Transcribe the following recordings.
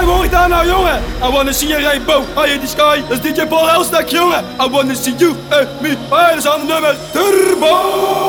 Hey, hoor je daar nou, jongen? I wanna see you rainbow, high in the sky. Dat is DJ Paul Elstak, jongen. I wanna see you and me. Hey, dat is aan het nummer Turbo.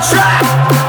Make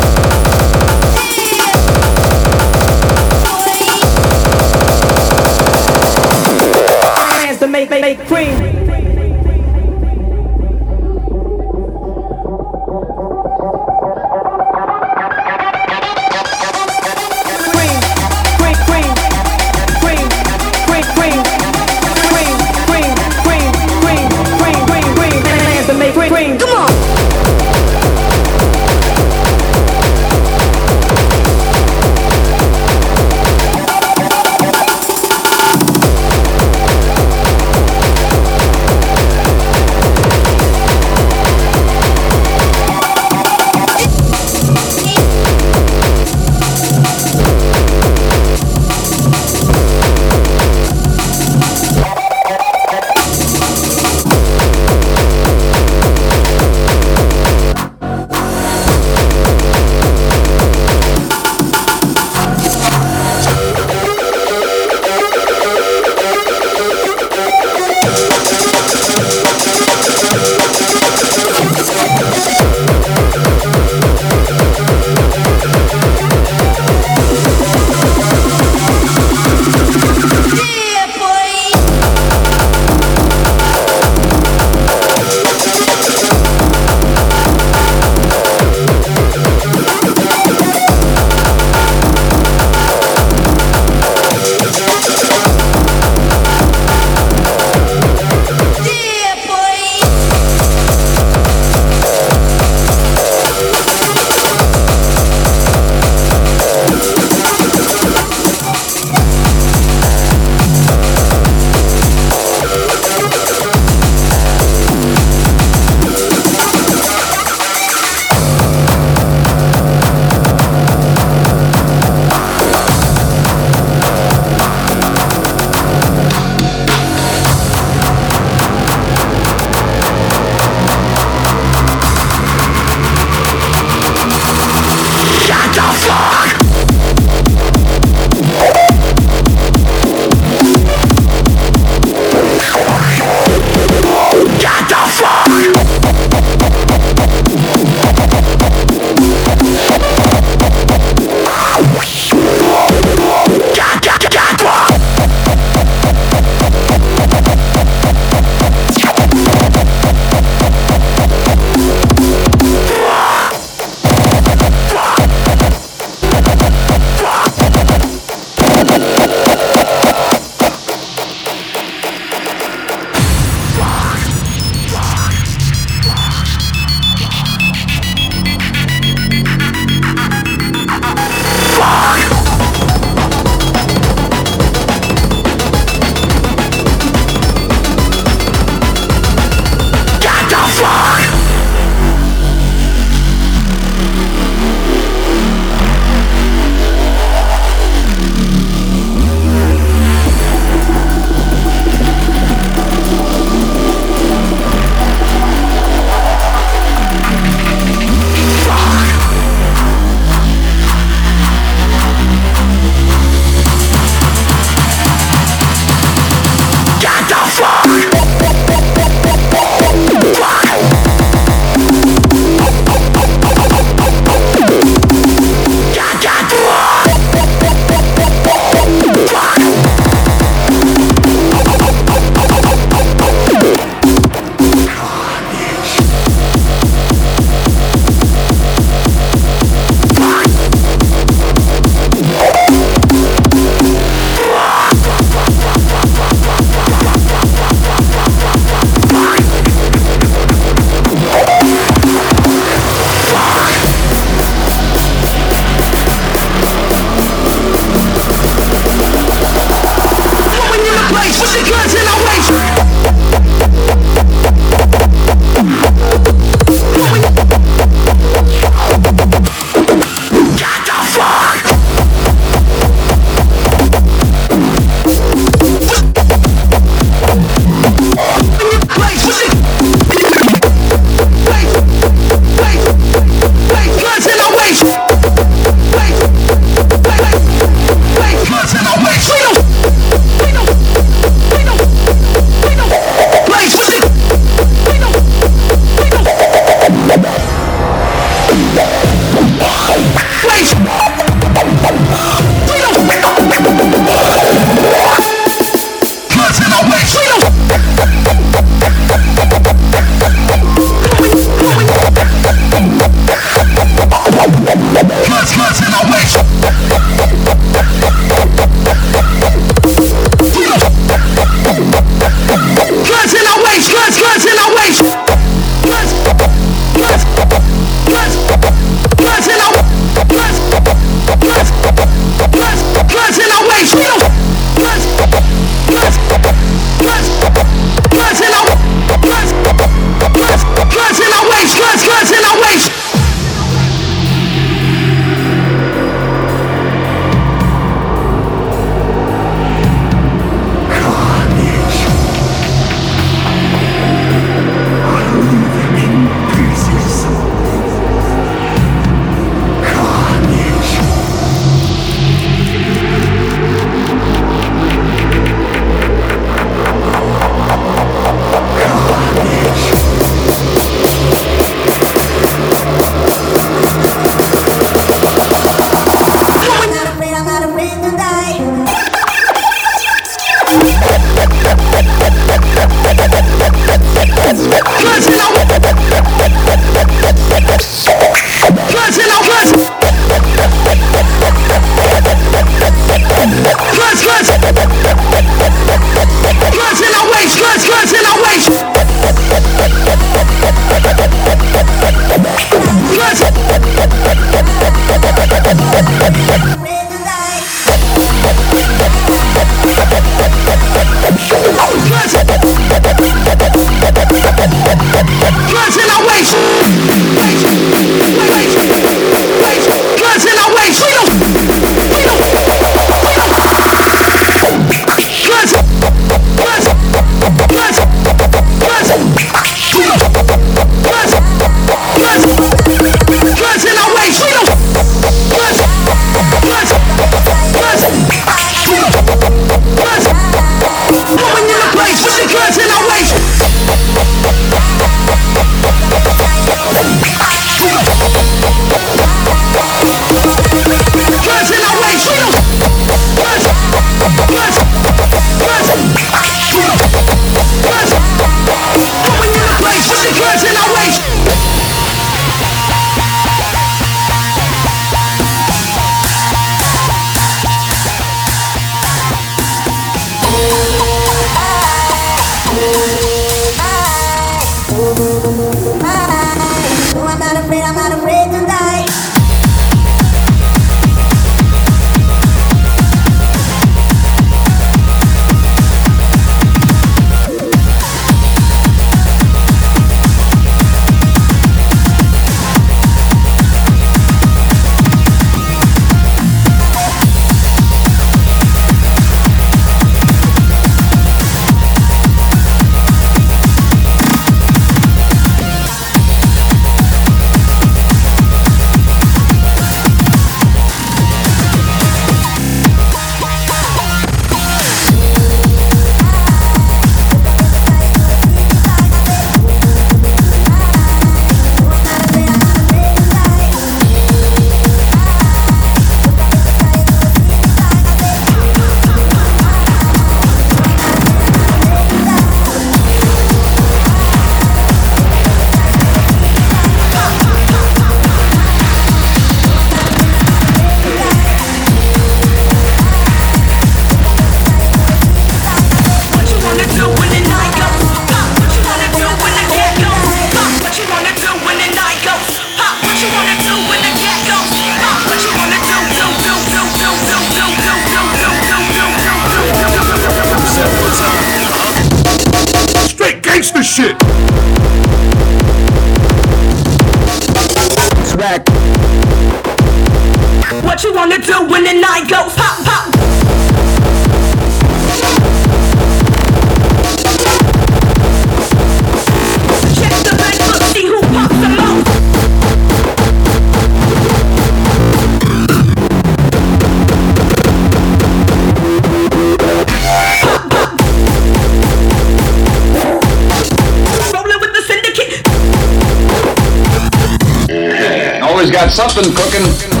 something cooking.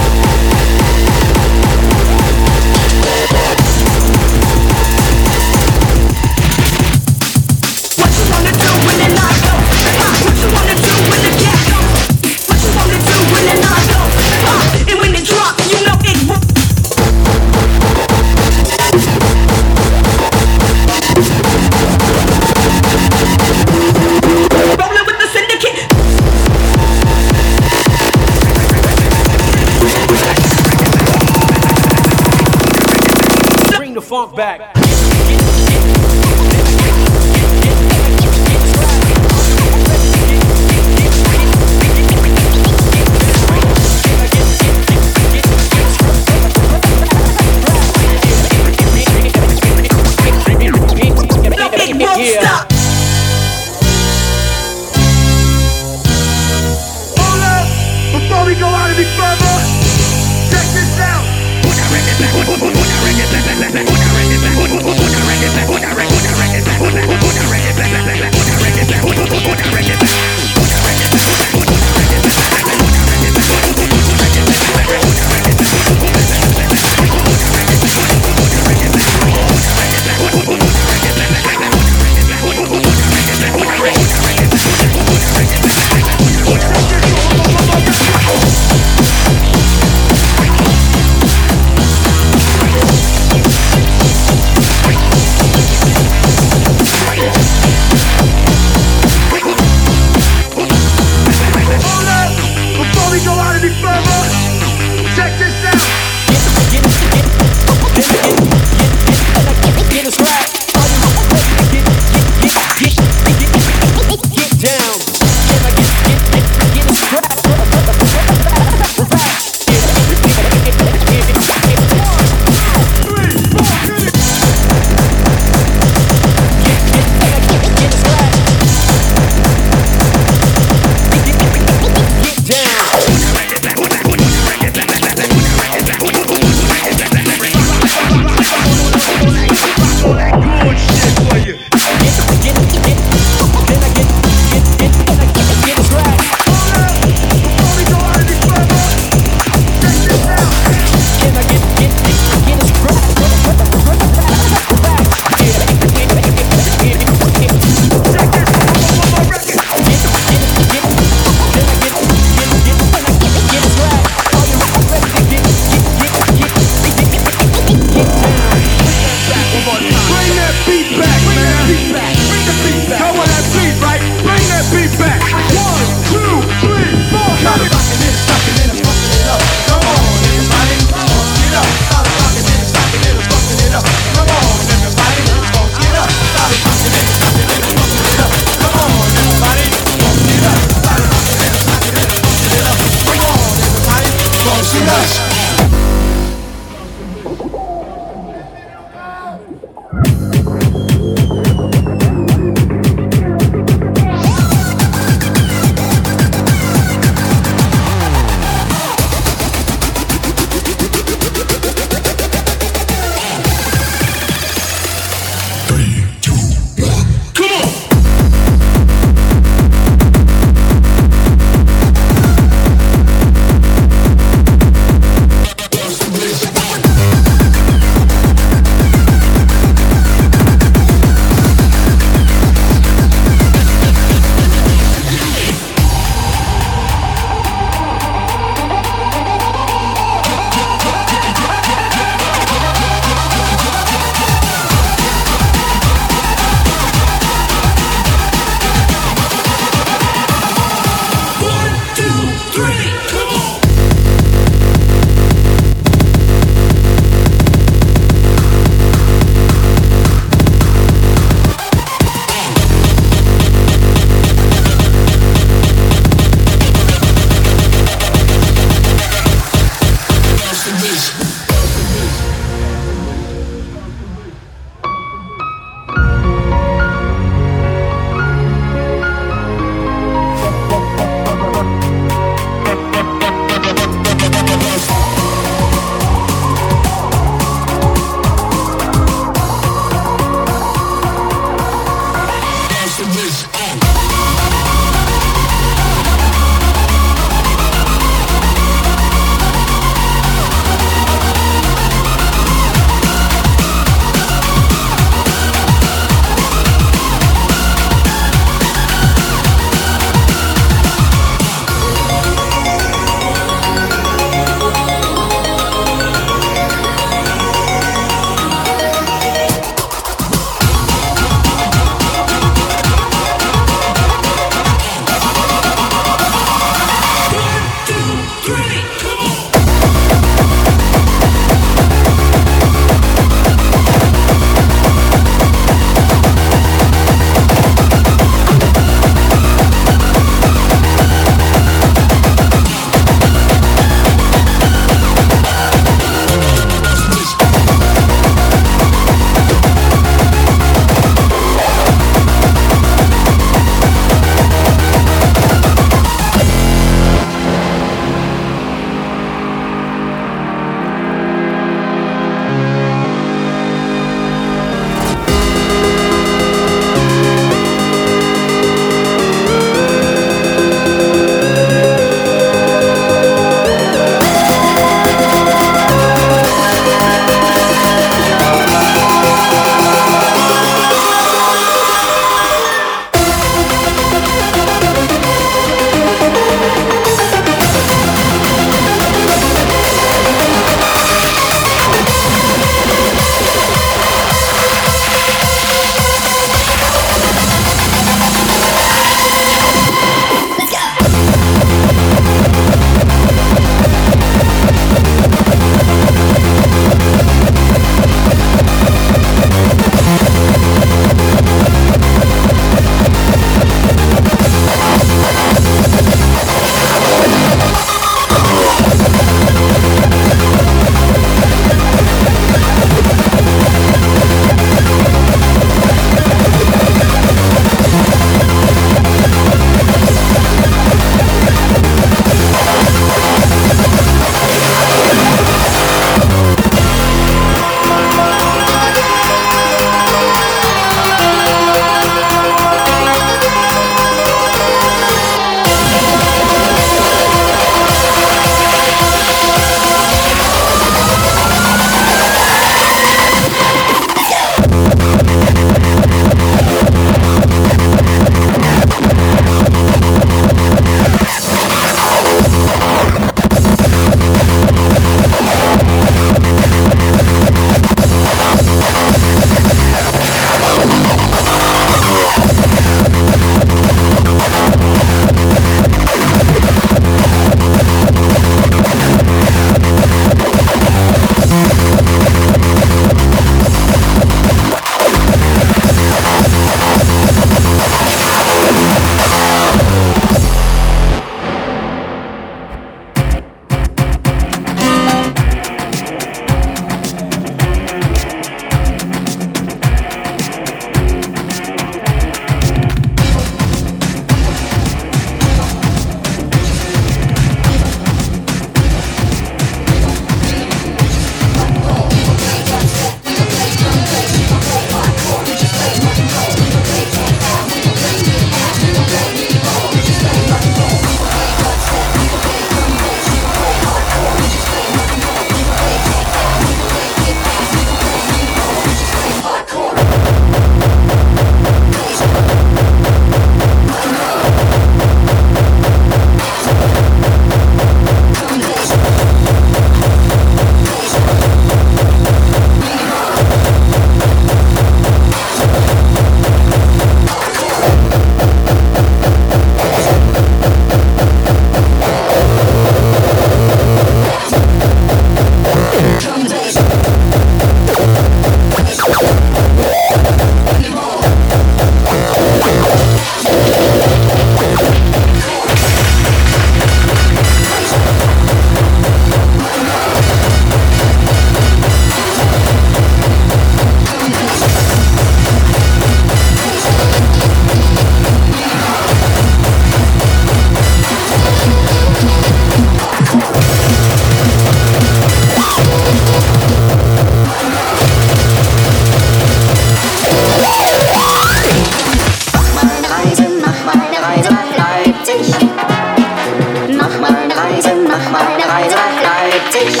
Schreibtisch.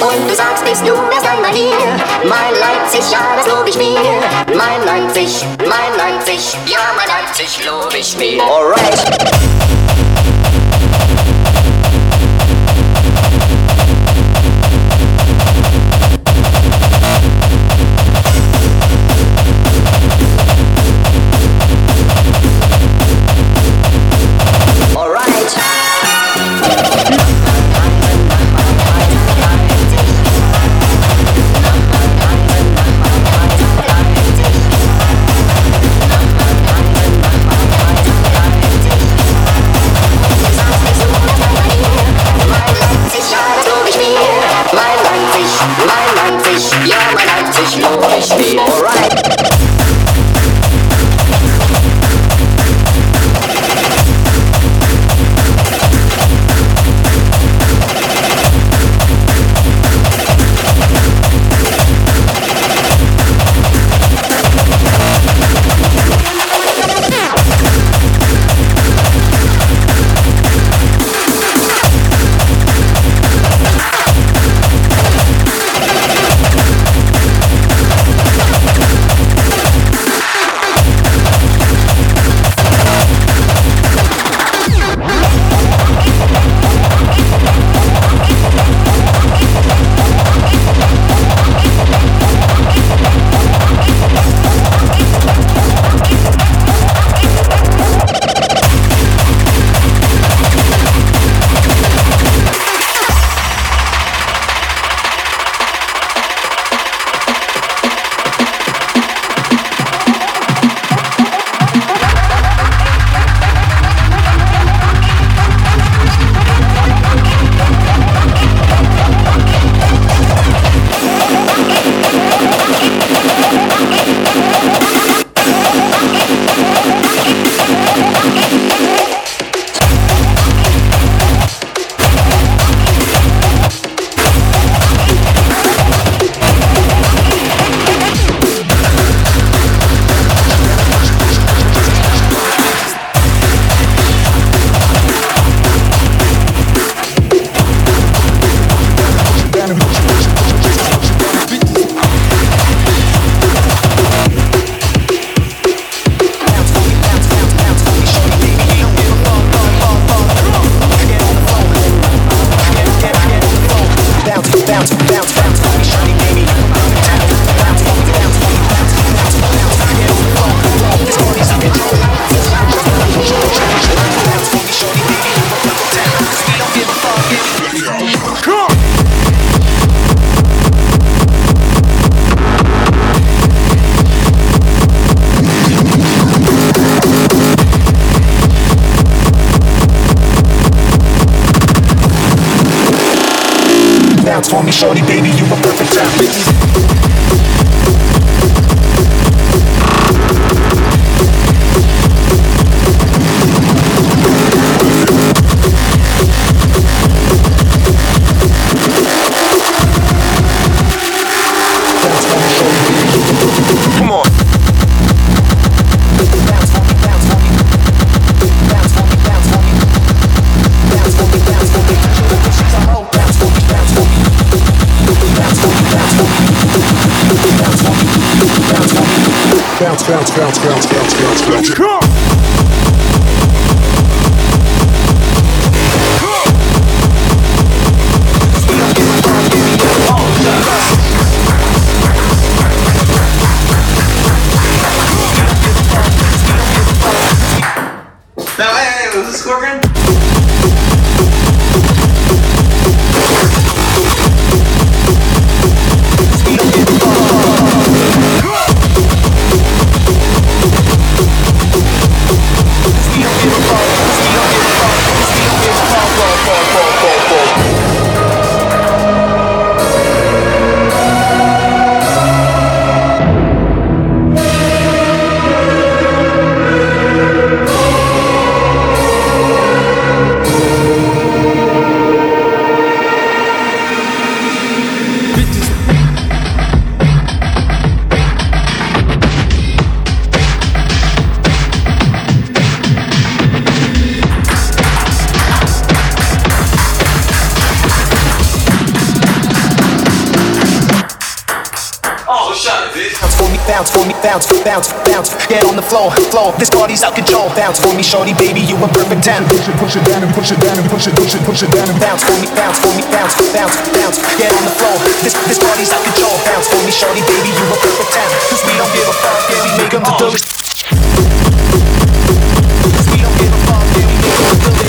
Und du sagst, bist du erst einmal hier, mein Leipzig, ja, das lob ich mir. Mein Leipzig, mein Leipzig, ja, mein Leipzig lob ich mir. Alright. Come on. Me, bounce, bounce, bounce. Get on the floor, floor. This party's out control. Bounce for me, shorty, baby, you a perfect ten. Push it, push it down and push it down and push it, push it, push it down and Bounce for me, bounce for me, bounce, bounce, bounce. Get on the floor. This this party's out control. Bounce for me, shorty, baby, you a perfect ten. Cause we don't give a fuck, yeah, we make 'em the dopest. Cause we don't give a fuck, yeah, we make 'em delirious. Cause